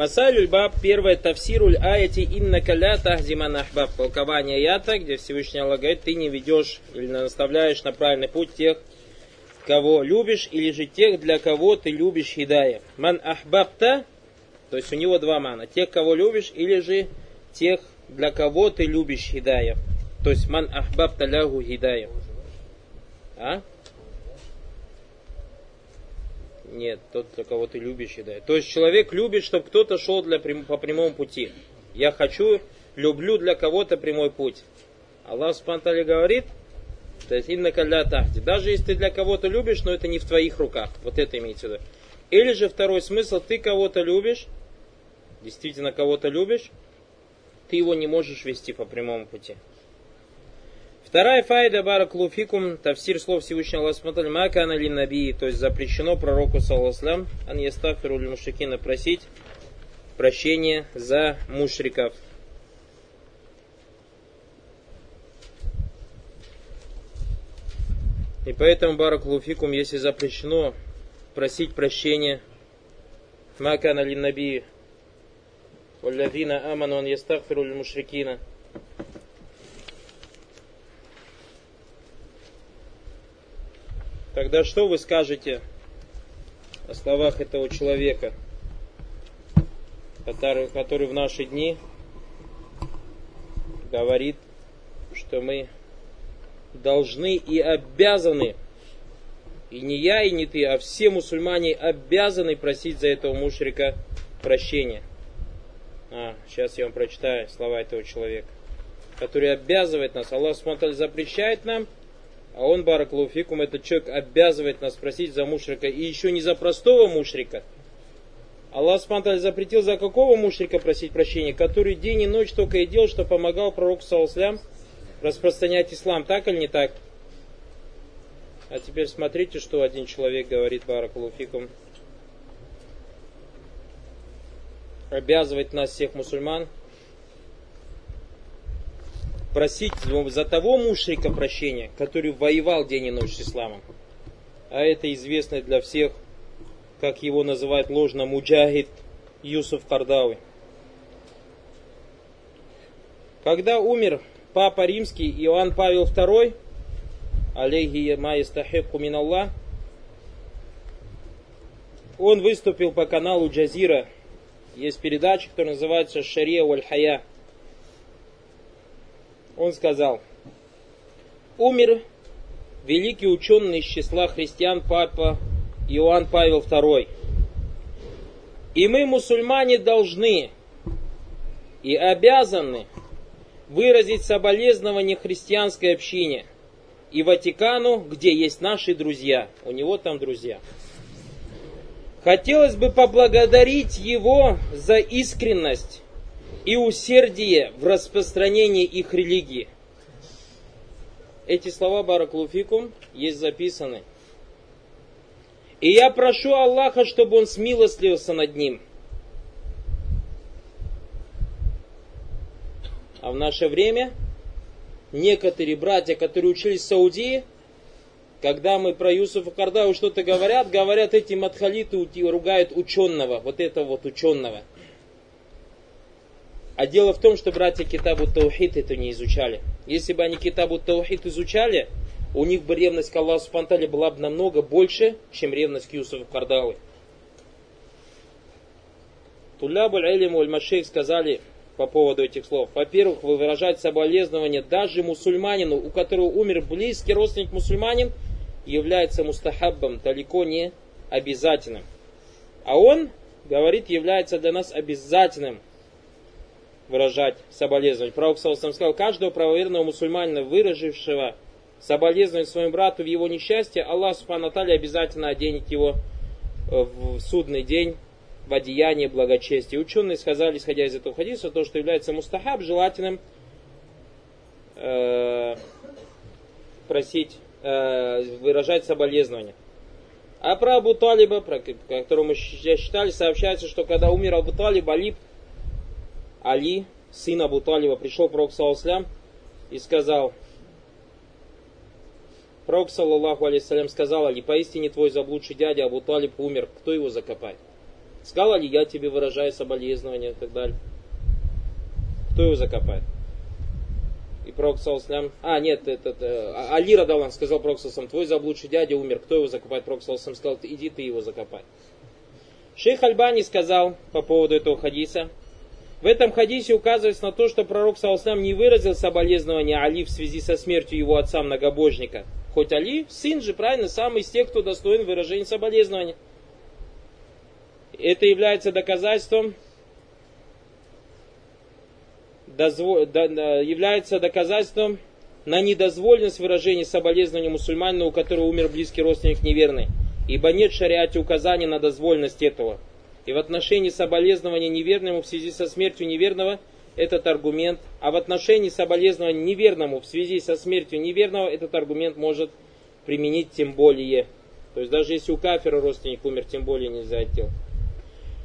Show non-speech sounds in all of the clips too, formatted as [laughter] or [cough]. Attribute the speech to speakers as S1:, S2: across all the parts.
S1: Масалюль баб, первое, тавсируль аяти инна каля тахдиман ахбаб. Толкование аята, где Всевышний Аллах говорит, ты не ведешь или наставляешь на правильный путь тех, кого любишь, или же тех, для кого ты любишь хидая. Ман ахбабта, то есть у него два мана. Тех, кого любишь, или же тех, для кого ты любишь хидая. То есть ман ахбабта лягу хидая. А? Нет, тот, для кого ты любишь, хидая. То есть человек любит, чтобы кто-то шел для, по прямому пути. Я хочу, люблю для кого-то прямой путь. Аллах Субтитры говорит, то есть инна калля тахти. Даже если ты для кого-то любишь, но это не в твоих руках. Вот это имеется в виду. Или же второй смысл, ты кого-то любишь, действительно кого-то любишь, ты его не можешь вести по прямому пути. Вторая файда бараклуфикум, тавсир слов Всевышнего Аллаха макана ли наби, то есть запрещено пророку салласлам, ан ястафиру ли мушрикина просить прощения за мушриков. И поэтому бараклуфикум, если запрещено просить прощения, макана ли наби, валлавина аману ан ли мушрикина, Тогда что вы скажете о словах этого человека, который, который в наши дни говорит, что мы должны и обязаны, и не я, и не ты, а все мусульмане обязаны просить за этого мушрика прощения. А, сейчас я вам прочитаю слова этого человека, который обязывает нас. Аллах смотрит, запрещает нам – а он, бараклауфикум, этот человек обязывает нас спросить за мушрика. И еще не за простого мушрика. Аллах Спанталь запретил за какого мушрика просить прощения, который день и ночь только и делал, что помогал пророку Сауслям распространять ислам. Так или не так? А теперь смотрите, что один человек говорит, бараклауфикум. Обязывает нас, всех мусульман, просить за того мушрика прощения, который воевал день и ночь с исламом. А это известно для всех, как его называют ложно, муджахид Юсуф Кардауи. Когда умер папа римский Иоанн Павел II, алейхи маистахику миналлах, он выступил по каналу Джазира. Есть передача, которая называется Шария Валь-Хая он сказал, умер великий ученый из числа христиан папа Иоанн Павел II. И мы, мусульмане, должны и обязаны выразить соболезнование христианской общине и Ватикану, где есть наши друзья. У него там друзья. Хотелось бы поблагодарить его за искренность и усердие в распространении их религии. Эти слова Бараклуфикум есть записаны. И я прошу Аллаха, чтобы Он смилостливился над ним. А в наше время некоторые братья, которые учились в Саудии, когда мы про Юсуфа Кардау что-то говорят, говорят, эти матхалиты ругают ученого, вот этого вот ученого. А дело в том, что братья Китабу Таухид это не изучали. Если бы они Китабу Таухид изучали, у них бы ревность к Аллаху Субтитры была бы намного больше, чем ревность к Юсуфу Кардалы. Тулябу Алиму Аль-Машейх сказали по поводу этих слов. Во-первых, вы выражать соболезнования даже мусульманину, у которого умер близкий родственник мусульманин, является мустахаббом, далеко не обязательным. А он, говорит, является для нас обязательным – выражать соболезнования. Пророк Саусам сказал, каждого правоверного мусульманина, выразившего соболезнование своему брату в его несчастье, Аллах Субхану обязательно оденет его э, в судный день в одеяние благочестия. Ученые сказали, исходя из этого хадиса, то, что является мустахаб, желательным э, просить, э, выражать соболезнования. А про Абу Талиба, про которого мы считали, сообщается, что когда умер Абу Талиб, Алиб Али, сын Абу Талиба, пришел к пророку Саусалям и сказал, Пророк, саллаллаху алейсалям, сказал Али, поистине твой заблудший дядя Абу Талиб умер, кто его закопает? Сказал Али, я тебе выражаю соболезнования и так далее. Кто его закопает? И пророк Саласлям, а нет, этот, э, Али Радалан сказал пророк Саласлям, твой заблудший дядя умер, кто его закопает? Пророк Саласлям сказал, иди ты его закопай. Шейх Альбани сказал по поводу этого хадиса, в этом хадисе указывается на то, что пророк Саласлям не выразил соболезнования Али в связи со смертью его отца многобожника. Хоть Али, сын же, правильно, самый из тех, кто достоин выражения соболезнования. Это является доказательством дозво, до, является доказательством на недозволенность выражения соболезнования мусульманина, у которого умер близкий родственник неверный, ибо нет шариате указания на дозволенность этого. И в отношении соболезнования неверному в связи со смертью неверного этот аргумент, а в отношении соболезнования неверному в связи со смертью неверного этот аргумент может применить тем более. То есть даже если у кафира родственник умер, тем более нельзя делать.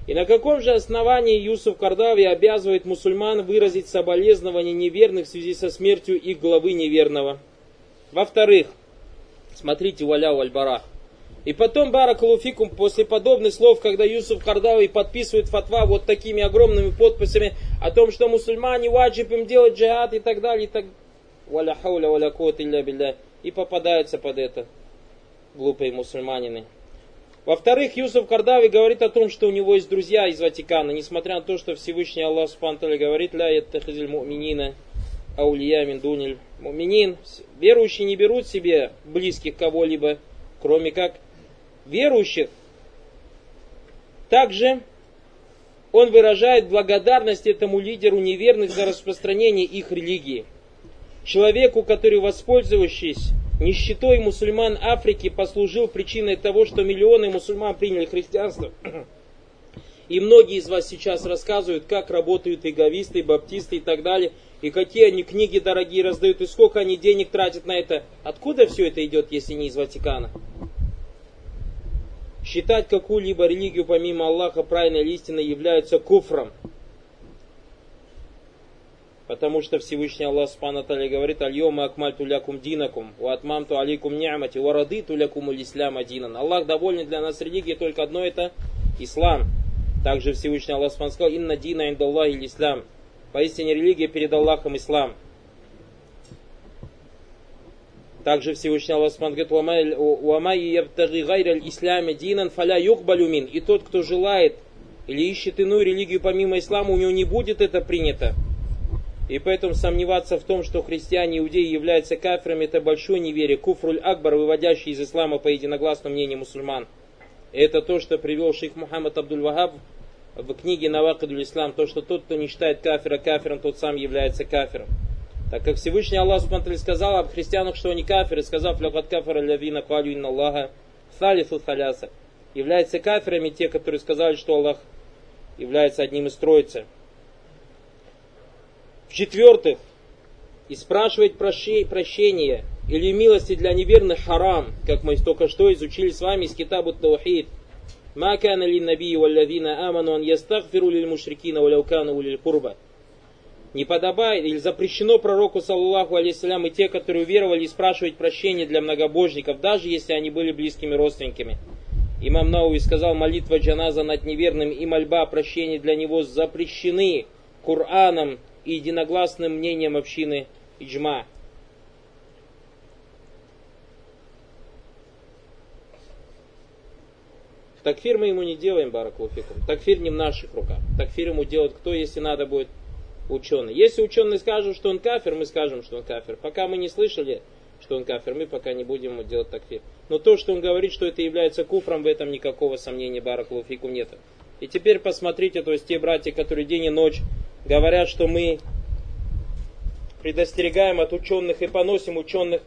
S1: И на каком же основании Юсуф Кардави обязывает мусульман выразить соболезнование неверных в связи со смертью их главы неверного? Во-вторых, смотрите Валя Альбарах. И потом Баракалуфикум, после подобных слов, когда Юсуф Кардави подписывает фатва вот такими огромными подписями о том, что мусульмане ваджиб им делать джихад и так далее, и так валя хауля валя илля и попадаются под это глупые мусульманины. Во-вторых, Юсуф Кардави говорит о том, что у него есть друзья из Ватикана, несмотря на то, что Всевышний Аллах Субтитры говорит, ля яттахизиль муминина аулия миндуниль муминин. Верующие не берут себе близких кого-либо, кроме как верующих. Также он выражает благодарность этому лидеру неверных за распространение их религии. Человеку, который, воспользовавшись нищетой мусульман Африки послужил причиной того, что миллионы мусульман приняли христианство. [clears throat] И многие из вас сейчас рассказывают, как работают эговисты, баптисты и так далее, и какие они книги дорогие раздают, и сколько они денег тратят на это. Откуда все это идет, если не из Ватикана? Считать какую-либо религию помимо Аллаха правильной или истинной является куфром. Потому что Всевышний Аллах Субхану говорит, Альйома акмальту лякум динакум, у атмамту алейкум ни'мати, у радиту лякум ислам адинан. Аллах доволен для нас религии только одно это ислам. Также Всевышний Аллах Субхану сказал, инна дина индаллахи ислам. Поистине религия перед Аллахом ислам. Также Всевышний Аллах говорит, уамай ябтаги гайра исламе динан фаля юхбалюмин. И тот, кто желает или ищет иную религию помимо ислама, у него не будет это принято. И поэтому сомневаться в том, что христиане и иудеи являются кафирами, это большое неверие. Куфруль Акбар, выводящий из ислама по единогласному мнению мусульман. Это то, что привел шейх Мухаммад Абдуль Вахаб в книге Навакадуль Ислам, то, что тот, кто не считает кафира кафиром, тот сам является кафиром. Так как Всевышний Аллах Субтитры сказал об христианах, что они кафиры, сказав «Лякат кафара лявина калю инна Аллаха халифу халяса». Являются кафирами те, которые сказали, что Аллах является одним из троицы. В-четвертых, и спрашивать прощения или милости для неверных харам, как мы только что изучили с вами из Китабу Таухид. Ма кана ли набии валлавина аману ан ястагфиру лил мушрикина валяукану лил курба. Не подобает или запрещено пророку, саллаху алейсалям, и те, которые уверовали, спрашивать прощения для многобожников, даже если они были близкими родственниками. Имам Науи сказал, молитва джаназа над неверным и мольба о прощении для него запрещены Кораном и единогласным мнением общины Иджма. Такфир мы ему не делаем, Баракулуфикум. Такфир не в наших руках. Такфир ему делать кто, если надо будет ученый. Если ученый скажет, что он кафир, мы скажем, что он кафир. Пока мы не слышали, что он кафир, мы пока не будем ему делать такфир. Но то, что он говорит, что это является куфром, в этом никакого сомнения, Баракулуфикум, нет. И теперь посмотрите, то есть те братья, которые день и ночь говорят, что мы предостерегаем от ученых и поносим ученых.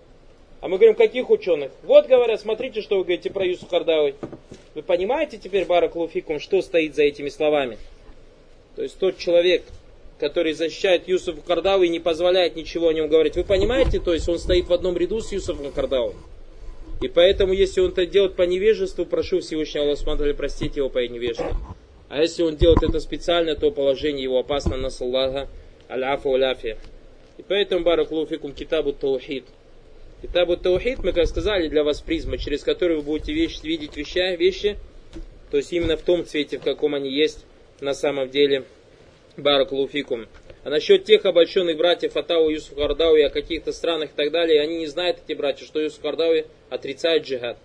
S1: А мы говорим, каких ученых? Вот говорят, смотрите, что вы говорите про Юсу Кардавы. Вы понимаете теперь, Барак Луфикум, что стоит за этими словами? То есть тот человек, который защищает Юсуфа Кардавы и не позволяет ничего о нем говорить. Вы понимаете, то есть он стоит в одном ряду с Юсуфом Кардавой. И поэтому, если он это делает по невежеству, прошу Всевышнего Аллаха простить его по невежеству. А если он делает это специально, то положение его опасно نسأل الله العفو والعافية. И поэтому, بارك الله فيكم, كتاب التوحيد. كتاب التوحيد, мы, как сказали, для вас призма, через которую вы будете вещи, видеть вещи, вещи То есть именно в том цвете, в каком они есть на самом деле. Баракулуфикум. А насчет тех обольщенных братьев Атау, Юсуф Хардауи, о каких-то странах и так далее, они не знают, эти братья, что Юсуф Хардауи отрицает джихад.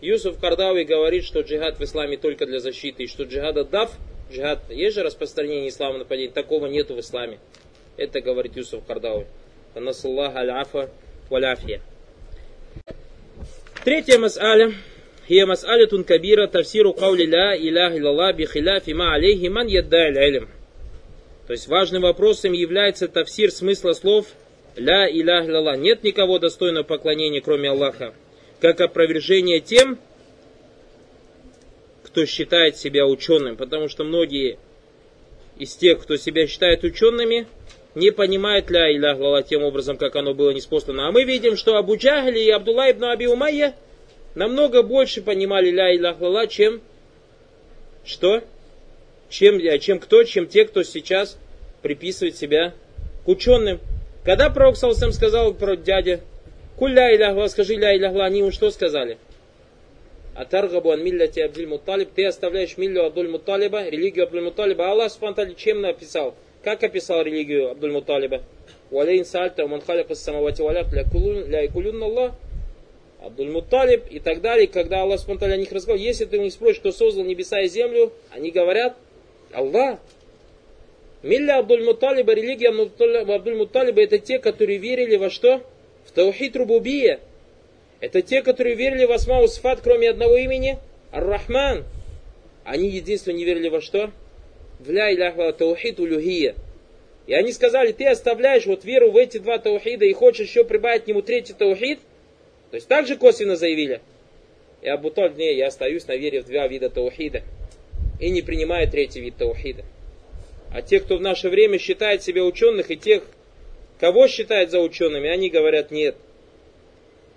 S1: Юсуф Кардауи говорит, что джихад в исламе только для защиты, и что джихада дав, джихад, есть же распространение ислама нападений, такого нет в исламе. Это говорит Юсуф Кардауи. Насаллах аль-афа валяфия. Третья мас'аля. Хия мас'алятун кабира тавсиру кавли ла илях илалла бихиляфи ма алейхи ман яддай аль-илм. То есть важным вопросом является тафсир смысла слов «Ля илях лала». Нет никого достойного поклонения, кроме Аллаха. Как опровержение тем, кто считает себя ученым. Потому что многие из тех, кто себя считает учеными, не понимают ля илях лала тем образом, как оно было неспослано. А мы видим, что Абу Джахли и Абдулла ибн Аби Умайя намного больше понимали ля илях лала, чем что? Чем, чем кто, чем те, кто сейчас приписывает себя к ученым. Когда пророк Салсам сказал про дядя, кулля иляхла, скажи ля иляхла, они ему что сказали? Атаргабу ан милляти Абдуль Муталиб, ты оставляешь миллю Абдуль Муталиба, религию Абдуль Муталиба. Аллах Субтитры чем написал? Как описал религию Абдуль Муталиба? Валейн сальта, ман халяка самавати валят, ля икулюн Аллах. Абдуль Муталиб и так далее. Когда Аллах Субтитры о них разговаривал, если ты у них спросишь, кто создал небеса и землю, они говорят, Аллах. Милля Абдуль-Муталиба, религия Абдуль-Муталиба это те, которые верили во что? В Таухид Рубубия. Это те, которые верили в Асмау Сфат, кроме одного имени, Ар-Рахман. Они единственно не верили во что? В Ля Иляха Таухид Улюхия. И они сказали, ты оставляешь вот веру в эти два таухида и хочешь еще прибавить к нему третий таухид? То есть также косвенно заявили. И Абу Таль, не, я остаюсь на вере в два вида таухида и не принимает третий вид таухида. А те, кто в наше время считает себя ученых, и тех, кого считает за учеными, они говорят нет.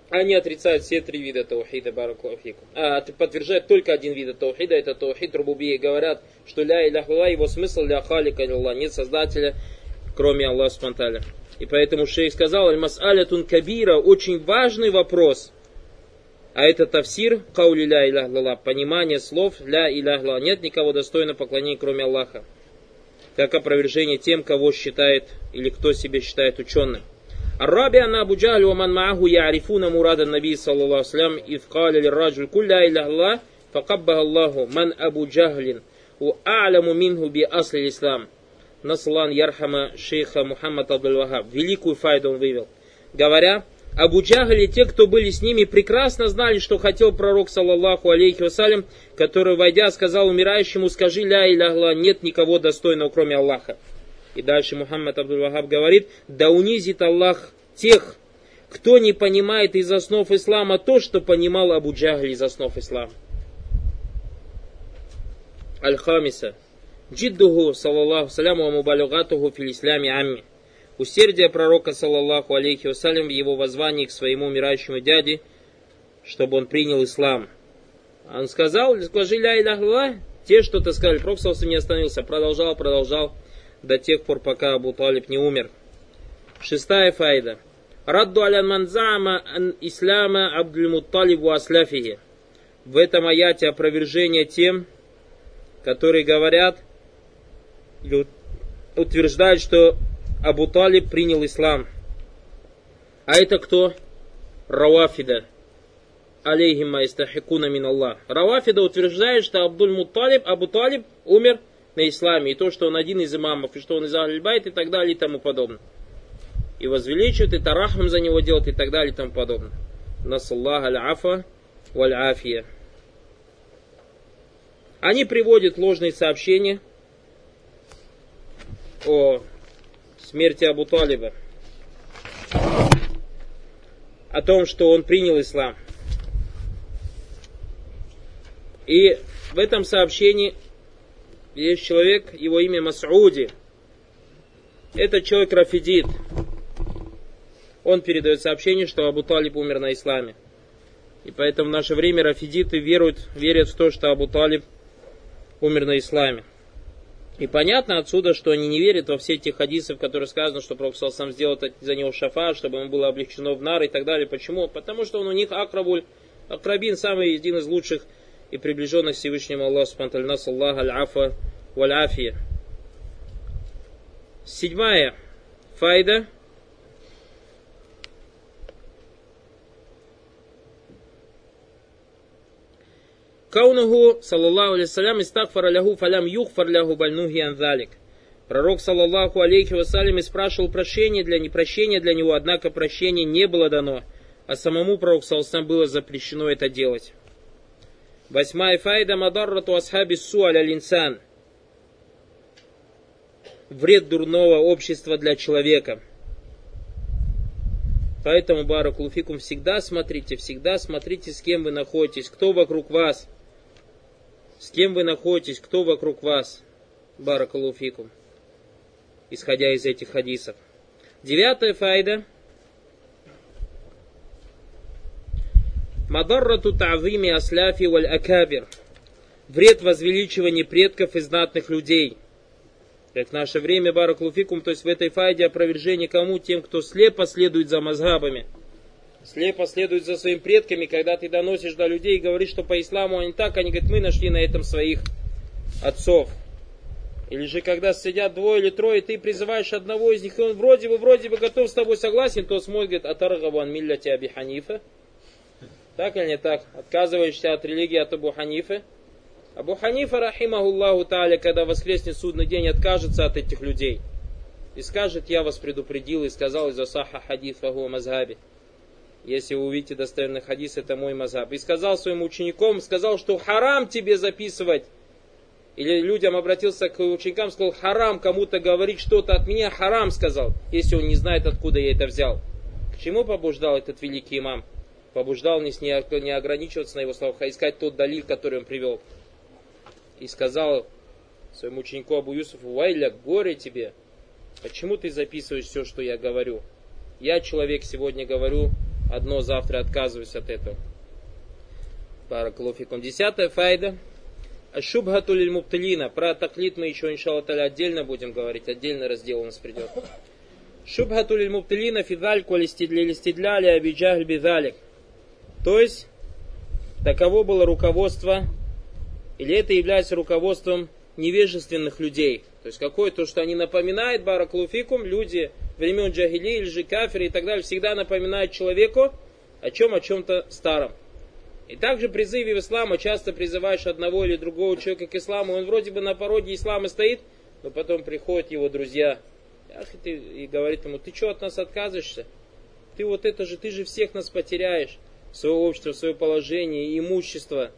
S1: Они отрицают все три вида таухида, баракулафику. А подтверждают только один вид таухида, это таухид рубубии. Говорят, что ля иляхула, его смысл ля халика илла, нет создателя, кроме Аллаха Субтитры. И поэтому шейх сказал, аль-мас'алятун кабира, очень важный вопрос – а это тафсир, каули ля илях лала, понимание слов ля илях лала. Нет никого достойно поклонения, кроме Аллаха. Как опровержение тем, кого считает или кто себе считает ученым. الرابع أن أبو جهل ومن معه يعرفون مراد النبي صلى الله عليه وسلم إذ قال للرجل كل لا إله الله فقبه الله من أبو جهل وأعلم منه بأصل الإسلام Наслан Ярхама шейха Мухаммад Абдул-Вахаб. Великую файду он вывел. Говоря, Абу Джахаль и те, кто были с ними, прекрасно знали, что хотел пророк, саллаллаху алейхи вассалям, который, войдя, сказал умирающему, скажи ля иляхла, нет никого достойного, кроме Аллаха. И дальше Мухаммад Абдул-Вахаб говорит, да унизит Аллах тех, кто не понимает из основ ислама то, что понимал Абу Джахаль из основ ислама. Аль-Хамиса. Джиддуху, саллаллаху саляму, мубалюгатуху фил исляме амми усердие пророка, саллаллаху алейхи вассалям, в его воззвании к своему умирающему дяде, чтобы он принял ислам. Он сказал, скажи ля иляха те, что ты сказали, пророк не остановился, продолжал, продолжал, до тех пор, пока Абу Талиб не умер. Шестая файда. Радду алян манзама ан исляма Абдуль Мутталибу асляфихи. В этом аяте опровержение тем, которые говорят, утверждают, что Абу Талиб принял ислам. А это кто? Равафида. Алейхима истахикуна мин Аллах. Равафида утверждает, что Абдуль Муталиб, Абу Талиб умер на исламе. И то, что он один из имамов, и что он из Аль-Байт и так далее и тому подобное. И возвеличивает, и тарахам за него делает и так далее и тому подобное. Насаллах аль-афа валь-афия. Они приводят ложные сообщения о смерти Абу Талиба, о том, что он принял ислам. И в этом сообщении есть человек, его имя Масуди. Этот человек Рафидит. Он передает сообщение, что Абу Талиб умер на исламе. И поэтому в наше время рафидиты веруют, верят в то, что Абу Талиб умер на исламе. И понятно отсюда, что они не верят во все эти хадисы, в которых сказано, что Пророк сам сделал за него шафа, чтобы ему было облегчено в нар и так далее. Почему? Потому что он у них акрабуль, акрабин, самый один из лучших и приближенных к Всевышнему Аллаху Субхану Нас Аллах Аль-Афа Валь-Афия. Седьмая файда. Каунуху, саллаллаху алейсалям, истагфара ляху фалям юхфар ляху бальнухи анзалик. Пророк, саллаллаху алейхи вассалям, и спрашивал прощения для непрощения для него, однако прощение не было дано, а самому пророку, саллаллаху было запрещено это делать. Восьмая файда мадаррату асхаби су аля линсан. Вред дурного общества для человека. Поэтому, Баракулуфикум, всегда смотрите, всегда смотрите, с кем вы находитесь, кто вокруг вас – с кем вы находитесь, кто вокруг вас. Баракалуфикум. Исходя из этих хадисов. Девятая файда. Мадаррату ta'вими асляфи валь акабир. Вред возвеличивания предков и знатных людей. Как в наше время Баракулуфикум, то есть в этой файде опровержение кому? Тем, кто слепо следует за мазгабами слепо следует за своими предками, когда ты доносишь до людей и говоришь, что по исламу они так, они говорят, мы нашли на этом своих отцов. Или же когда сидят двое или трое, ты призываешь одного из них, и он вроде бы, вроде бы готов с тобой согласен, то смотрит, атаргабан милляти аби ханифа. Так или не так? Отказываешься от религии от Абу Ханифы. Абу Ханифа, рахимахуллаху та'аля, когда воскреснет судный день, откажется от этих людей. И скажет, я вас предупредил и сказал из-за саха хадис фаху мазгаби если вы увидите достоверный хадис, это мой мазаб. И сказал своим ученикам, сказал, что харам тебе записывать. Или людям обратился к ученикам, сказал, харам кому-то говорить что-то от меня, харам сказал, если он не знает, откуда я это взял. К чему побуждал этот великий имам? Побуждал не, не ограничиваться на его словах, а искать тот далиль, который он привел. И сказал своему ученику Абу Юсуфу, Вайля, горе тебе, почему ты записываешь все, что я говорю? Я человек сегодня говорю, одно, завтра отказываюсь от этого. Баракалуфикум. Десятая файда. Ашубхату лиль мупталина. Про таклит мы еще, иншалла таля, отдельно будем говорить. Отдельный раздел у нас придет. Шубхату лиль мупталина фидальку листидляли абиджахль бидалик. То есть, таково было руководство, или это является руководством невежественных людей. То есть, какое то, что они напоминают, бараклуфикум, люди времен джагили или же кафиры и так далее, всегда напоминают человеку о чем, о чем-то старом. И также призыве в ислама часто призываешь одного или другого человека к исламу, он вроде бы на пороге ислама стоит, но потом приходят его друзья и говорит ему, ты что от нас отказываешься? Ты вот это же, ты же всех нас потеряешь, свое общество, свое положение, имущество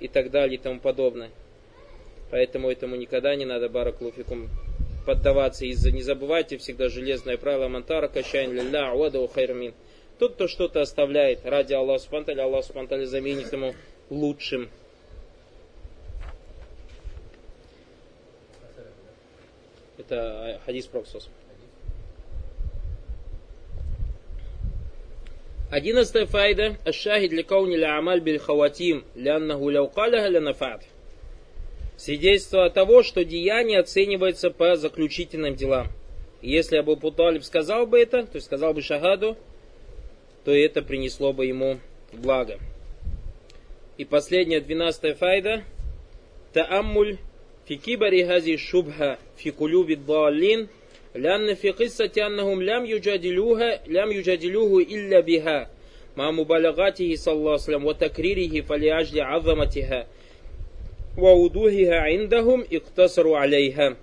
S1: и так далее и тому подобное. Поэтому этому никогда не надо, бараклуфикум, поддаваться. И не забывайте всегда железное правило Мантара, кащайн лилля, уадау хайрмин. Тот, кто что-то оставляет ради Аллаха Субтитры, Аллах Субтитры заменит ему лучшим. Это хадис Проксос. Одиннадцатая файда. Ашахид ликауни ля амаль биль хаватим, ляннаху ляу каляха ля нафат Свидетельство того, что деяние оценивается по заключительным делам. И если Абу Путалиб сказал бы это, то есть сказал бы шагаду, то это принесло бы ему благо. И последняя, двенадцатая файда. Таамуль фикибари хази шубха фикулюбит даллин лянна фи киссати аннахум лям юджадилюха лям юджадилюху илля биха ма мубалагатихи саллаху салям ва такририхи фалиажли азаматиха وَوُدُوهِهَا عِنْدَهُمْ иктасару алейха.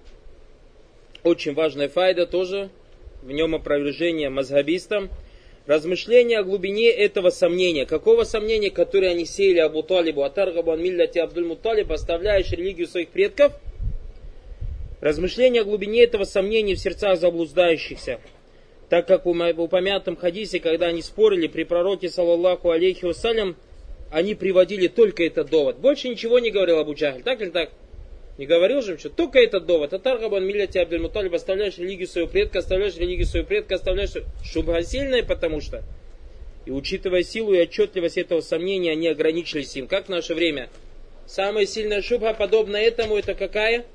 S1: Очень важная файда тоже, в нем опровержение мазхабистам. Размышления о глубине этого сомнения. Какого сомнения, которое они сеяли Абу Талибу, Атаргабан Милляти Абдуль Муталиб, оставляешь религию своих предков? Размышления о глубине этого сомнения в сердцах заблуждающихся. Так как в упомянутом хадисе, когда они спорили при пророке, саллаллаху алейхи вассалям, они приводили только этот довод. Больше ничего не говорил Абу Джахль. Так или так? Не говорил же, что только этот довод. Атаргабан милляти Абдуль Муталиб, оставляешь религию своего предка, оставляешь религию своего предка, оставляешь... Шубха сильная, потому что... И учитывая силу и отчетливость этого сомнения, они ограничились им. Как в наше время? Самая сильная шубха, подобно этому, это какая?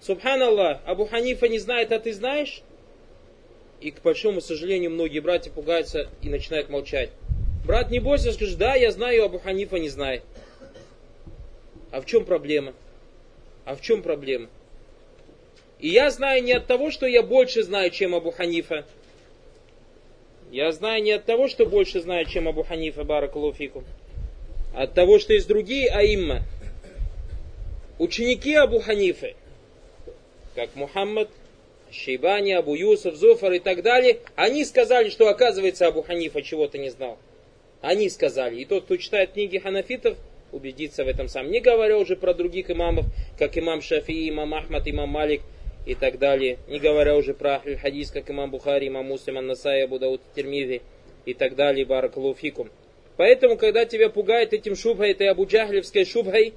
S1: Субханаллах, Абу Ханифа не знает, а ты знаешь? И, к большому сожалению, многие братья пугаются и начинают молчать. Брат, не бойся, скажешь, да, я знаю, Абу Ханифа не знает. А в чем проблема? А в чем проблема? И я знаю не от того, что я больше знаю, чем Абу Ханифа. Я знаю не от того, что больше знаю, чем Абу Ханифа, Баракалуфику. А от того, что есть другие аимма. Ученики Абу Ханифы, как Мухаммад, Шейбани, Абу Юсуф, Зуфар и так далее, они сказали, что оказывается Абу Ханифа чего-то не знал. Они сказали. И тот, кто читает книги ханафитов, убедиться в этом сам. Не говоря уже про других имамов, как имам Шафи, имам Ахмад, имам Малик и так далее. Не говоря уже про хадис, как имам Бухари, имам Муслим, Аннасай, Абу Дауд, Термизи и так далее. Баракалуфикум. Поэтому, когда тебя пугает этим шубхой, этой абуджахлевской шубхой,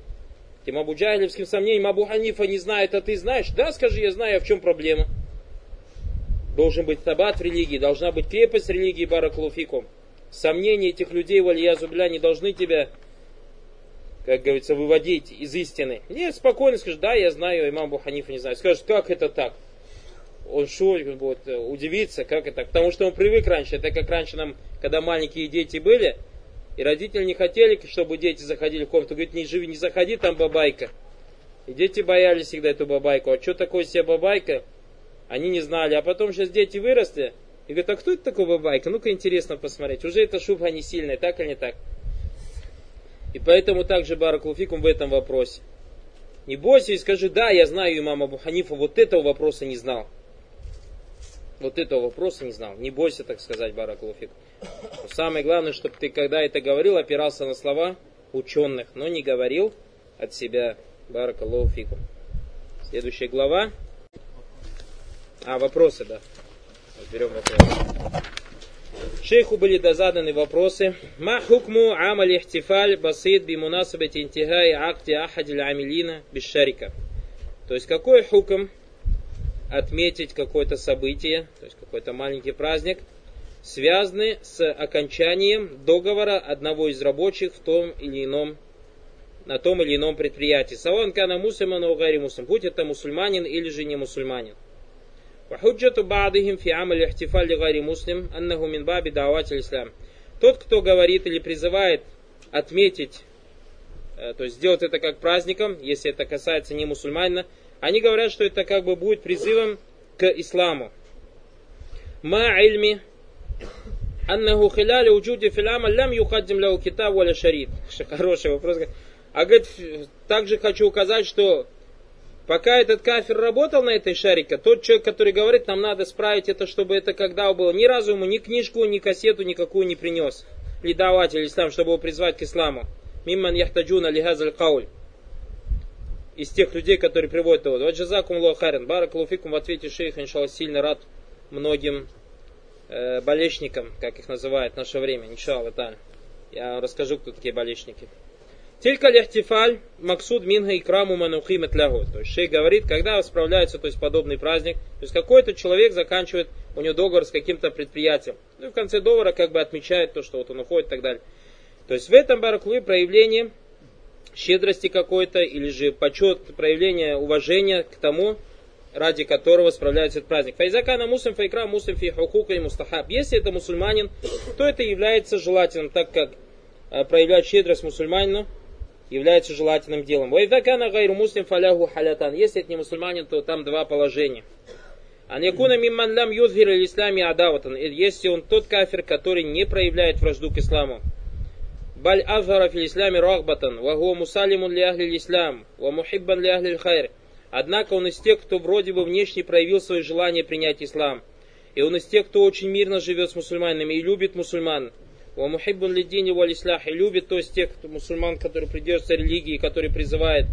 S1: этим абуджахлевским сомнением, Абу Ханифа не знает, а ты знаешь, да, скажи, я знаю, а в чем проблема? Должен быть табат в религии, должна быть крепость религии, баракалуфикум. Сомнения этих людей, валия зубля, не должны тебя как говорится, выводить из истины. Нет, спокойно скажешь, да, я знаю, имам Буханифа не знаю. Скажешь, как это так? Он шо будет удивиться, как это так? Потому что он привык раньше. Это как раньше нам, когда маленькие дети были, и родители не хотели, чтобы дети заходили в комнату. Говорит, не живи, не заходи, там бабайка. И дети боялись всегда эту бабайку. А что такое себе бабайка? Они не знали. А потом сейчас дети выросли. И говорят, а кто это такой бабайка? Ну-ка интересно посмотреть. Уже эта шубха не сильная, так или не так? И поэтому также Баракулфикум в этом вопросе. Не бойся и скажи, да, я знаю имама Абу Ханифа, вот этого вопроса не знал. Вот этого вопроса не знал. Не бойся, так сказать, Баракулфик. Но самое главное, чтобы ты, когда это говорил, опирался на слова ученых, но не говорил от себя Баракулфикум. Следующая глава. А, вопросы, да. Берем вопросы. Шейху были заданы вопросы. Ма хукму амаль ихтифаль басид би мунасабати интихай акти ахадиль амилина бишарика. То есть какой хукм отметить какое-то событие, то есть какой-то маленький праздник, связанный с окончанием договора одного из рабочих в том или ином на том или ином предприятии. Саван кана мусульман угари мусульман. Будь это мусульманин или же не мусульманин. وحجة بعضهم في عمل الاحتفال لغير مسلم أنه من باب دعوات الإسلام. Тот, кто говорит или призывает отметить, э, то есть сделать это как праздником, если это касается не мусульманина, они говорят, что это как бы будет призывом к исламу. Ма ильми аннаху хиляли уджуди филама лям юхаддим ляу китаб валя шарит. Хороший вопрос. А говорит, также хочу указать, что Пока этот кафир работал на этой шарике, тот человек, который говорит, нам надо справить это, чтобы это когда было, ни разу ему ни книжку, ни кассету никакую не принес. Лидаватель ислам, чтобы его призвать к исламу. Мимман яхтаджуна лихазаль кауль. Из тех людей, которые приводят его. Вот джазакум лохарин. Барак луфикум в ответе шейх, иншалла, сильно рад многим э, болельщикам, как их называют в наше время. Иншалла, Я расскажу, кто такие болельщики. Тилька лехтифаль максуд минга икраму манухимет лягу. То есть шейх говорит, когда справляется то есть подобный праздник, то есть какой-то человек заканчивает у него договор с каким-то предприятием. Ну и в конце договора как бы отмечает то, что вот он уходит и так далее. То есть в этом бараклуе проявление щедрости какой-то или же почет, проявление уважения к тому, ради которого справляется этот праздник. Файзакана муслим файкра муслим фи хукука и мустахаб. Если это мусульманин, то это является желательным, так как э, проявлять щедрость мусульманину является желательным делом. Вайдакана гайру муслим фаляху халятан. Если это не мусульманин, то там два положения. Ан якуна мимман лям юдхир исламе адаватан. Если он тот кафир, который не проявляет вражду к исламу. Баль азхара фил исламе рахбатан. Вахуа мусалимун ли ахли ислам. Ва мухиббан ли ахли хайр. Однако он из тех, кто вроде бы внешне проявил свое желание принять ислам. И он из тех, кто очень мирно живет с мусульманами и любит мусульман. Вамухиббун лидини валь ислах и любит, то есть тех кто, мусульман, которые придерживаются религии, которые призывают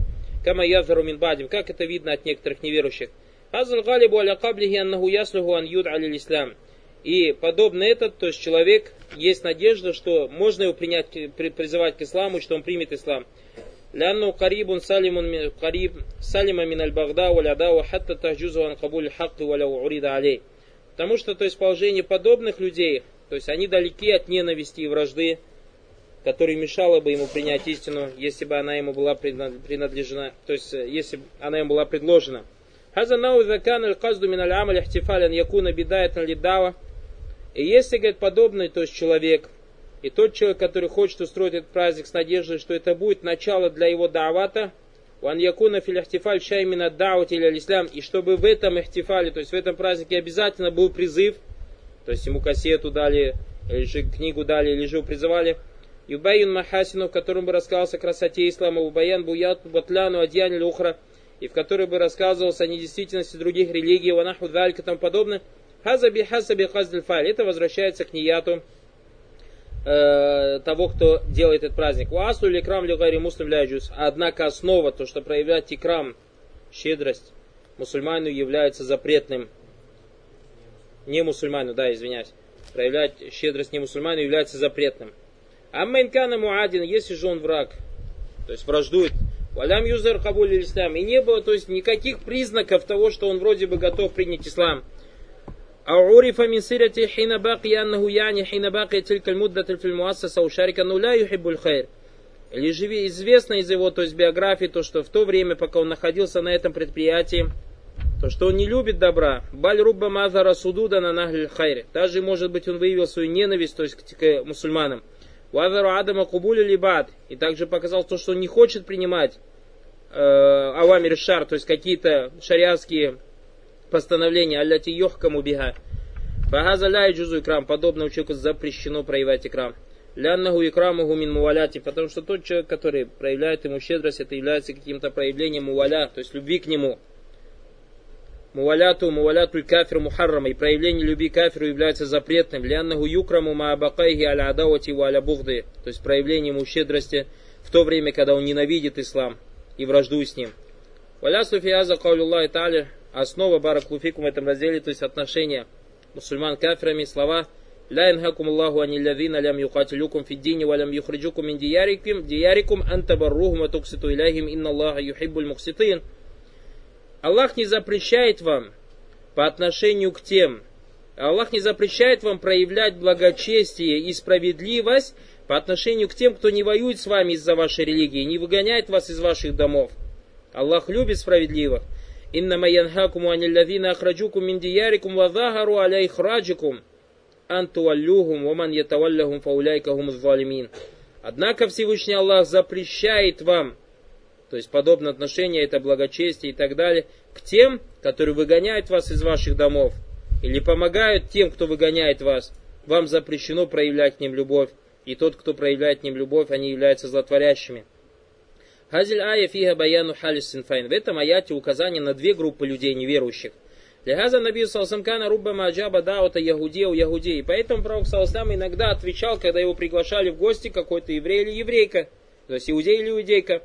S1: кама язару мин бадим, как это видно от некоторых неверующих. Азал галибу аля каблихи аннаху яслуху ан юд али ислам. И подобно этот, то есть человек, есть надежда, что можно его принять, призывать к исламу, что он примет ислам. لأنه قريب سالم من قريب سلم من البغداء والعداوة حتى تهجزه عن قبول الحق ولو عرض عليه. Потому что, то есть, положение подобных людей, то есть они далеки от ненависти и вражды, которая мешала бы ему принять истину, если бы она ему была принадлежена, то есть э, если бы она ему была предложена. Нау закан аль казду мин аль амаль ихтифалян якуна бидает лидава. И если, говорит, подобный, то есть человек И тот человек, который хочет устроить этот праздник с надеждой, что это будет начало для его давата, Ван якуна фил ихтифаль шаймина даут или ислам, и чтобы в этом ихтифале, то есть в этом празднике обязательно был призыв, то есть ему кассету дали, книгу дали, или же призывали, Юбайин Махасину, в котором бы рассказывался о красоте ислама, Убаян Буят Батляну Адьян Лухра, и в которой бы рассказывалось о недействительности других религий, Ванаху Далька и тому подобное. Хазаби Хасаби Хаздаль Фаль. Это возвращается к нияту э, того, кто делает этот праздник. Уасу или крам лигари муслим ляджус. Однако основа, то, что проявлять икрам, щедрость, мусульману является запретным Не мусульману, да, извиняюсь. Проявлять щедрость не мусульману является запретным. Аммайнкана муадин, если же он враг, то есть враждует, валям юзер кабуль ислам, и не было, то есть никаких признаков того, что он вроде бы готов принять ислам. أعرف من سيرته حين بقي أنه يعني حين بقي تلك المدة في المؤسسة وشارك أنه لا يحب الخير. Или же известно из его, то есть биографии, то, что в то время, пока он находился на этом предприятии, то, что он не любит добра. Баль рубба мазара судуда на нахль хайре. Даже, может быть, он выявил свою ненависть, то есть к, мусульманам. Ваверу Адама Кубули Либат. И также показал то, что он не хочет принимать э, Авамир Шар, то есть какие-то шариатские постановления, алляти йохкаму биха. Фагаза ля джузу икрам. Подобному человеку запрещено проявлять икрам. Ляннаху икрамуху мин муаляти. Потому что тот человек, который проявляет ему щедрость, это является каким-то проявлением муаля, то есть любви к нему. Муаляту, муаляту кафиру мухаррама. И проявление любви к кафиру является запретным. Ляннаху юкраму маабакайхи аля адавати ва аля бугды. То есть проявление ему щедрости в то время, когда он ненавидит ислам и враждует с ним. Валя суфиаза каулюллахи та'аля. Основа бараклуфикум в этом разделе, то есть отношения мусульман кафирами, слова لا ينهاكم الله عن الذين لم يقاتلوكم في الدين ولم يخرجوكم من دياركم دياركم أن تبروهم وتقسطوا إليهم إن الله يحب المقسطين Аллах не запрещает вам по отношению к тем, Аллах не запрещает вам проявлять благочестие и справедливость по отношению к тем, кто не воюет с вами из-за вашей религии, не выгоняет вас из ваших домов. Аллах любит справедливых. Иннама янхакуму анилладина ахраджукум мин диярикум ва захару аля антуаллюхум ваман ятавалляхум фауляйкахум залимин. Однако Всевышний Аллах запрещает вам то есть подобное отношение, это благочестие и так далее, к тем, которые выгоняют вас из ваших домов, или помогают тем, кто выгоняет вас, вам запрещено проявлять к ним любовь, и тот, кто проявляет к ним любовь, они являются злотворящими. هذه الآية فيها بيان حال الصنفين. В этом аяте указание на две группы людей неверующих. Лехаза Наби Салсамкана Рубба Маджаба Даута Ягудея у Ягудеи. Поэтому пророк Салсам иногда отвечал, когда его приглашали в гости какой-то еврей или еврейка. То есть иудей или иудейка.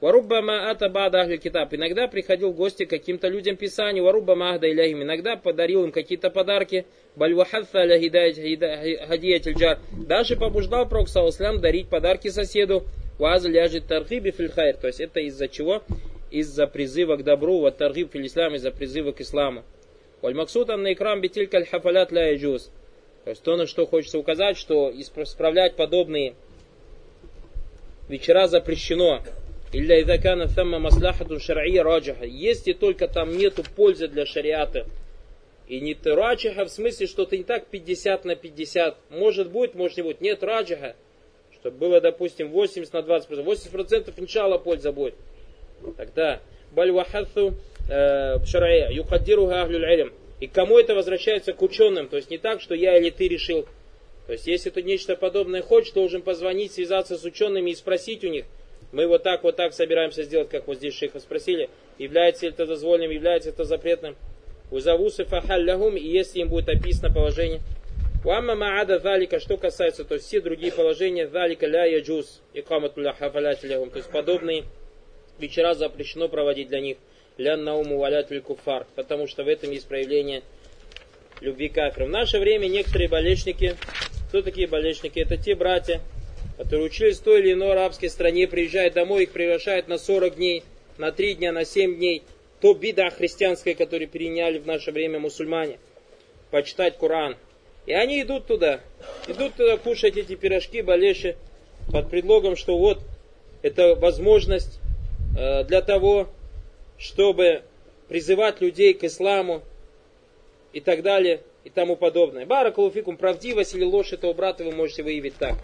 S1: وربما أتى بعض أهل. Иногда приходил в гости к каким-то людям писанию. وربما أهدى إليهم. Иногда подарил им какие-то подарки. Бальвахатха ля хадиятильджар. Даже побуждал Пророк Саусалям дарить подарки соседу. Ваза ляжет тархиби фильхайр. То есть это из-за чего? Из-за призыва к добру. Вот тархиб фил ислам из-за призыва к исламу. Вальмаксуд на икрам битиль каль хафалят ля. То есть то, на что хочется указать, что исправлять подобные вечера запрещено. Илля идакана тамма маслахату шар'ия раджаха. Если только там нету пользы для шариата. И не раджаха в смысле, что это не так 50 на 50. Может будет, может не будет. Нет раджаха. Чтобы было, допустим, 80 на 20%. 80% иншалла польза будет. Тогда бальвахату э, шар'ия. Юхадируха ахлюль. И кому это возвращается к ученым. То есть не так, что я или ты решил. То есть если ты нечто подобное хочешь, должен позвонить, связаться с учеными и спросить у них, мы вот так, вот так собираемся сделать, как вот здесь шейха спросили, является ли это дозволенным, является это запретным. Узавусы фахаллахум, и если им будет описано положение. Уамма маада залика, что касается, то есть все другие положения, залика ля яджуз, икаматулля хафалятилляхум, то есть подобные вечера запрещено проводить для них, ля науму валятуль куфар, потому что в этом есть проявление любви кафиров. В наше время некоторые болельщики, кто такие болельщики? Это те братья, которые учились в той или иной арабской стране, приезжают домой, их приглашают на 40 дней, на 3 дня, на 7 дней. То бида христианская, которую переняли в наше время мусульмане. Почитать Коран. И они идут туда. Идут туда кушать эти пирожки, балеши, под предлогом, что вот это возможность э, для того, чтобы призывать людей к исламу, и так далее и тому подобное. Баракулуфикум, правдивость или ложь этого брата вы можете выявить так.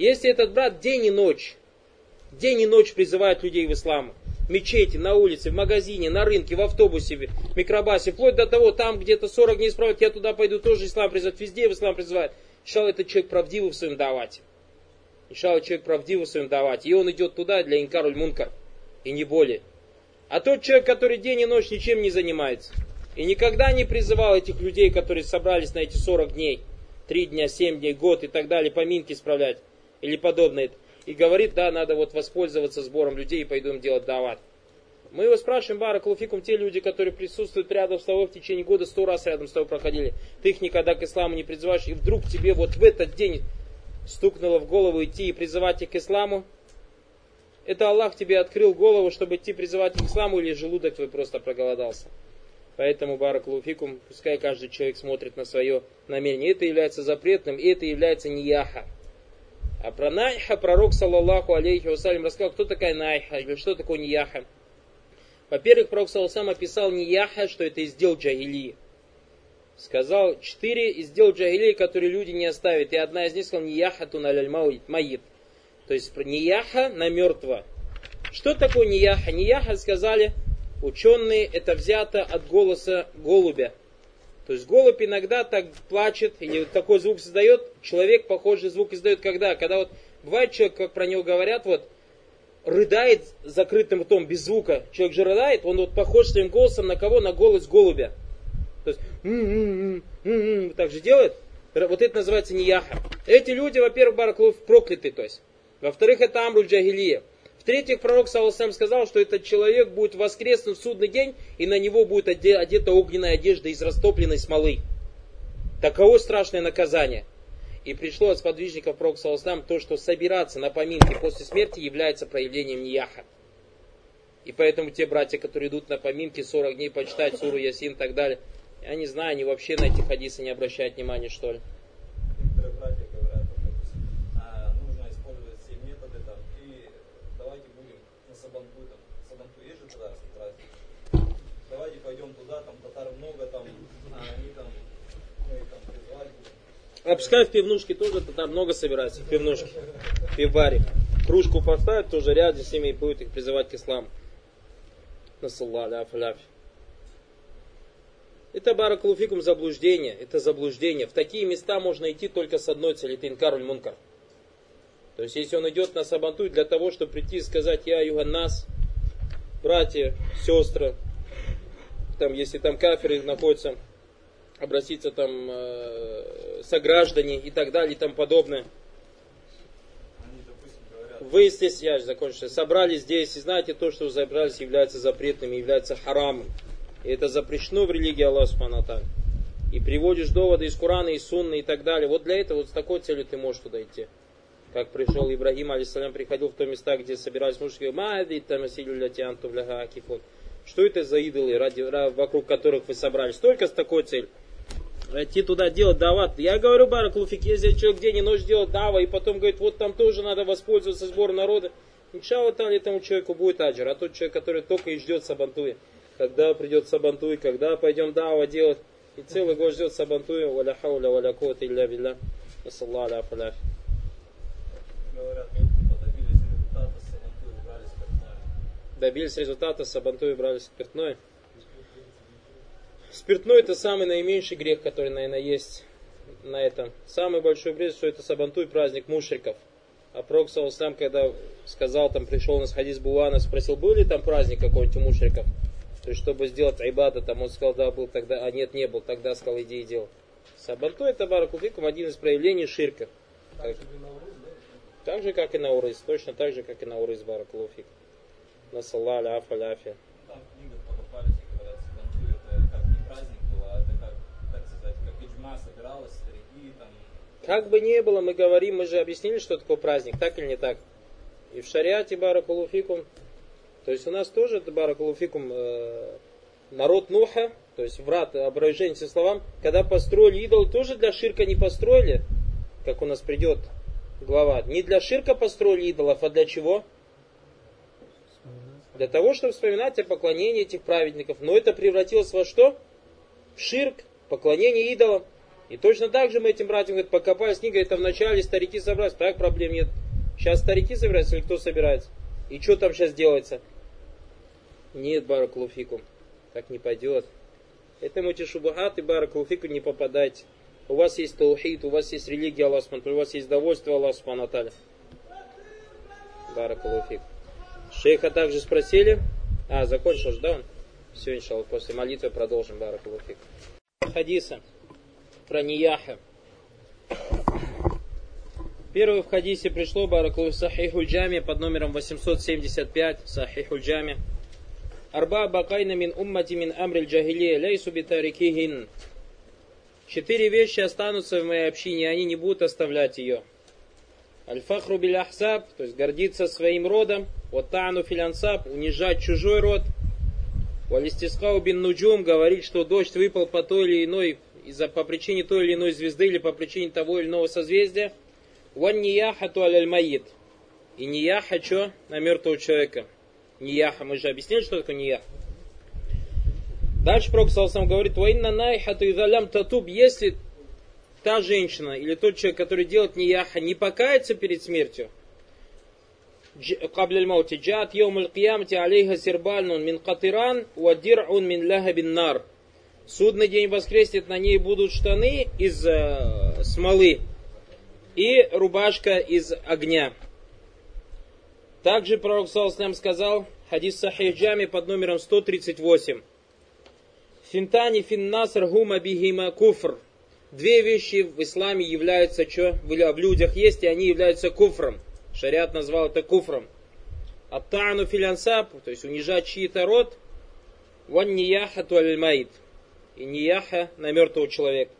S1: Если этот брат день и ночь, день и ночь призывает людей в ислам, в мечети, на улице, в магазине, на рынке, в автобусе, в микробасе, вплоть до того, там где-то 40 дней справят, я туда пойду, тоже ислам призывает, везде в ислам призывает. Ишал этот человек правдивый в своем давате. Ишал человек правдивый в своем давате. И он идет туда для инкаруль мункар. И не более. А тот человек, который день и ночь ничем не занимается, и никогда не призывал этих людей, которые собрались на эти 40 дней, 3 дня, 7 дней, год и так далее, поминки исправлять или подобное. И говорит, да, надо вот воспользоваться сбором людей и пойду им делать дават. Мы его спрашиваем, Бара Клуфикум, те люди, которые присутствуют рядом с тобой в течение года, сто раз рядом с тобой проходили, ты их никогда к исламу не призываешь, и вдруг тебе вот в этот день стукнуло в голову идти и призывать их к исламу, это Аллах тебе открыл голову, чтобы идти призывать к исламу, или желудок твой просто проголодался. Поэтому, баракулуфикум, пускай каждый человек смотрит на свое намерение. Это является запретным, и это является нияха. А про найха пророк, саллаллаху алейхи вассалям, рассказал, кто такая найха, или что такое нияха. Во-первых, пророк саллаллаху описал нияха, что это издел джагилии. Сказал четыре издел джагилии, которые люди не оставят. И одна из них сказал нияха тун аль маид. То есть нияха на мертвого. Что такое нияха? Нияха сказали, Ученые это взято от голоса голубя. То есть голубь иногда так плачет или такой звук создает, человек похожий звук издает когда? Когда вот бывает человек, как про него говорят, вот рыдает закрытым ртом, без звука. Человек же рыдает, он вот похож своим голосом на кого? На голос голубя. То есть м-м-м, м-м, так же делает. Вот это называется нияха. Эти люди, во-первых, бараклув прокляты, то есть. Во-вторых, это амруль джагилия. В-третьих, пророк Саусам сказал, что этот человек будет воскреснут в судный день, и на него будет одета огненная одежда из растопленной смолы. Таково страшное наказание. И пришло от сподвижников пророка Саусам то, что собираться на поминки после смерти является проявлением нияха. И поэтому те братья, которые идут на поминки 40 дней почитать суру Ясин и так далее, я не знаю, они вообще на эти хадисы не обращают внимания, что ли. Некоторые братья А пускай в пивнушке тоже -то там много собирается, в пивнушке, в пивбаре. Кружку поставят, тоже рядом с ними и будет их призывать к исламу. Насалла, Это баракулуфикум заблуждение, это заблуждение. В такие места можно идти только с одной целью, это инкаруль мункар. То есть, если он идет на сабантуй для того, чтобы прийти и сказать, я юганнас, братья, сестры, там, если там каферы находятся, обратиться там э, сограждане и так далее и тому подобное. Вы здесь, я же закончил, собрались здесь, и знаете, то, что вы собрались, является запретным, является харамом. И это запрещено в религии Аллаха Субхану И приводишь доводы из Корана, из Сунны и так далее. Вот для этого, вот с такой целью ты можешь туда идти. Как пришел Ибрагим, алейсалям, приходил в то места, где собирались мужики, Мади, там, Что это за идолы, ради, вокруг которых вы собрались? Только с такой целью идти туда делать дават. Я говорю, Баракулуфик, если человек день и ночь делает дава, и потом говорит, вот там тоже надо воспользоваться сбором народа, Иншалла там этому человеку будет аджир. А тот человек, который только и ждет сабантуи, когда придет сабантуй, когда пойдем дава делать, и целый год ждет сабантуи, валя хауля, валя кота, илля билля, насалла аля фаляфи. Добились результата, сабантуи брали спиртное. Спиртной это самый наименьший грех, который, наверное, есть на этом. Самый большой грех, что это Сабантуй праздник мушриков. А Пророк сам, когда сказал, там пришел на хадис Булана, спросил, был ли там праздник какой-нибудь у мушриков? То есть, чтобы сделать айбада, там он сказал, да, был тогда, а нет, не был, тогда сказал, иди и делай. Сабанту это баракуфикум, один из проявлений ширка. Так, так же, как и на урыс, точно так же, как и на урыс баракулуфик. Насалла, афа, ляфи. Как бы ни было, мы говорим, мы же объяснили, что такое праздник, так или не так? И в шариате баракулуфикум, то есть у нас тоже баракулуфикум э, народ Нуха, то есть врат, обращение со словам, когда построили идол, тоже для ширка не построили, как у нас придет глава. Не для ширка построили идолов, а для чего? Для того, чтобы вспоминать о поклонении этих праведников. Но это превратилось во что? В ширк. поклонение идолам. И точно так же мы этим братьям говорят, покопались книга, это вначале старики собрались, так проблем нет. Сейчас старики собираются или кто собирается? И что там сейчас делается? Нет, баракулуфикум, так не пойдет. Этому эти шубахат и баракулуфику не попадайте. У вас есть таухид, у вас есть религия Аллах у вас есть довольство Аллах Субхану Баракулуфик. Шейха также спросили. А, закончил же, да? Все, иншаллах, после молитвы продолжим. Баракулуфик. Хадиса про Нияха. Первый в хадисе пришло Баракулу Сахиху Джами под номером 875 Сахиху Джами. Арба бакайна мин уммати мин амриль джахилия лейсу битарикихин. Четыре вещи останутся в моей общине, они не будут оставлять ее. Аль-фахру биль ахсаб, то есть гордиться своим родом. Вот та'ну филансаб, унижать чужой род. Валистискау бин нуджум, говорить, что дождь выпал по той или иной, из-за, по причине той или иной звезды или по причине того или иного созвездия. Ван нияхату аль майит. И нияха что? На мертвого человека. Нияха, мы же объяснили, что такое нияха. Дальше Пророк сам говорит, «Ваинна найхату изалям татуб», если та женщина или тот человек, который делает нияха, не покается перед смертью, قبل الموت جاءت يوم القيامة عليها سربال من قطران ودرع من لهب النار Судный день воскреснет, на ней будут штаны из э, смолы и рубашка из огня. Также пророк Саласлям сказал, хадис Сахихджами под номером 138. Финтани финнаср гума бихима куфр. Две вещи в исламе являются, что в людях есть, и они являются куфром. Шариат назвал это куфром. Аттану филянсап, то есть унижать чьи-то род, ван нияхату аль и нияха на мертвого человека.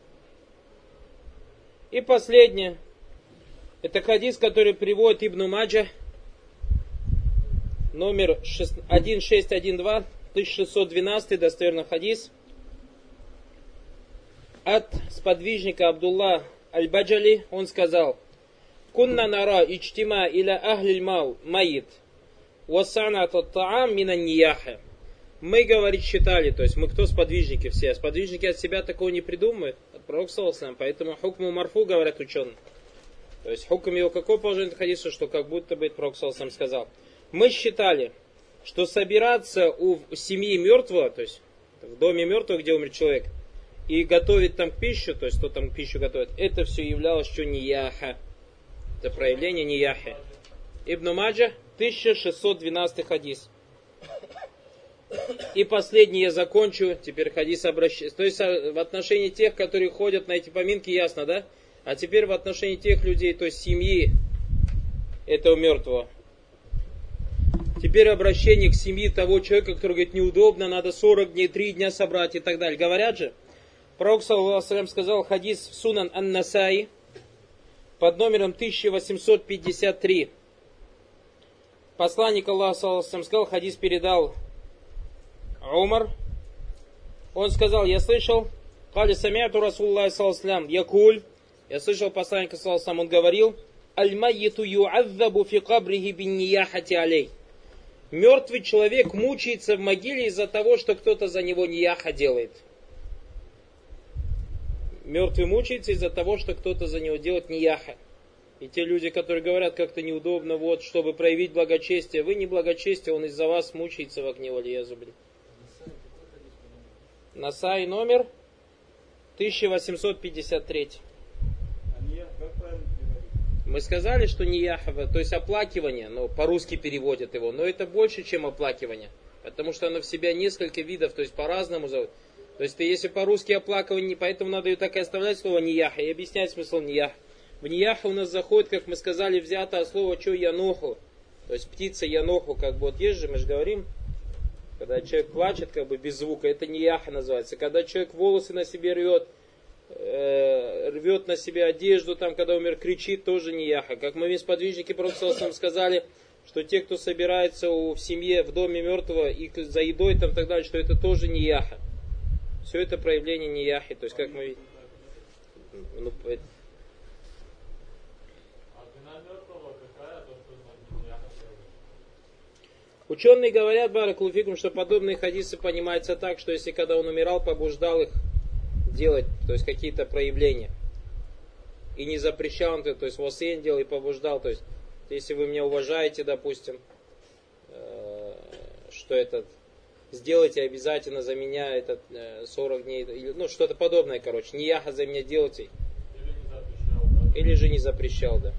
S1: И последнее. Это хадис, который приводит Ибн Маджа, номер 1612, 1612, достоверный хадис от сподвижника Абдулла Аль-Баджали, он сказал, «Кунна нара ичтима иля ахлиль мау маит, васанат ат-таам мина нияха». Мы, говорит, считали, то есть мы кто сподвижники все, а сподвижники от себя такого не придумают, от пророка поэтому хукму марфу, говорят ученые. То есть хукм его какое положение хадиса, что как будто бы пророк сказал. Мы считали, что собираться у семьи мертвого, то есть в доме мертвого, где умер человек, и готовить там пищу, то есть кто там пищу готовит, это все являлось что нияха. Это проявление нияхи. Ибн Маджа, 1612 хадис. И последний я закончу, теперь хадис обращается. То есть а, в отношении тех, которые ходят на эти поминки, ясно, да? А теперь в отношении тех людей, то есть семьи этого мертвого. Теперь обращение к семье того человека, который говорит, неудобно, надо 40 дней, 3 дня собрать и так далее. Говорят же, Пророк, саллаху сказал хадис в Сунан Ан-Насаи под номером 1853. Посланник Аллаха, саллаху сказал, хадис передал Умар. Он сказал, я слышал, Кали самяту Расуллах, саллаху якуль, я слышал посланника, саллаху он говорил, Аль-майяту ю'аззабу фи кабрихи бин нияхати алей. Мертвый человек мучается в могиле из-за того, что кто-то за него нияха делает. Мертвый мучается из-за того, что кто-то за него делает нияха. И те люди, которые говорят как-то неудобно, вот, чтобы проявить благочестие, вы не благочестие, он из-за вас мучается в огне валиязубли. Насай номер 1853. Мы сказали, что нияхава, то есть оплакивание, но по-русски переводят его, но это больше, чем оплакивание, потому что оно в себя несколько видов, то есть по-разному зовут. То есть, если по-русски оплакивание, поэтому надо ее так и оставлять слово нияха и объяснять смысл нияха. В нияха у нас заходит, как мы сказали, взято от слова что яноху. То есть птица яноху, как бы вот есть мы же говорим, когда человек плачет как бы без звука, это нияха называется. Когда человек волосы на себе рвет, э, рвет на себе одежду, там, когда умер, кричит, тоже нияха. Как мы весь подвижники просто сказали, что те, кто собирается в семье, в доме мертвого и за едой там так далее, что это тоже нияха. Все это проявление нияхи, то есть как мы видим. Ну, Ученые говорят, Баракулуфикум, что подобные хадисы понимаются так, что если когда он умирал, побуждал их делать, то есть какие-то проявления. И не запрещал, то есть васейн делал и побуждал, то есть если вы меня уважаете, допустим, э, что этот, сделайте обязательно за меня этот 40 дней, или, ну что-то подобное, короче, не яха за меня делайте.
S2: Или не запрещал, да?
S1: Или же не запрещал, да.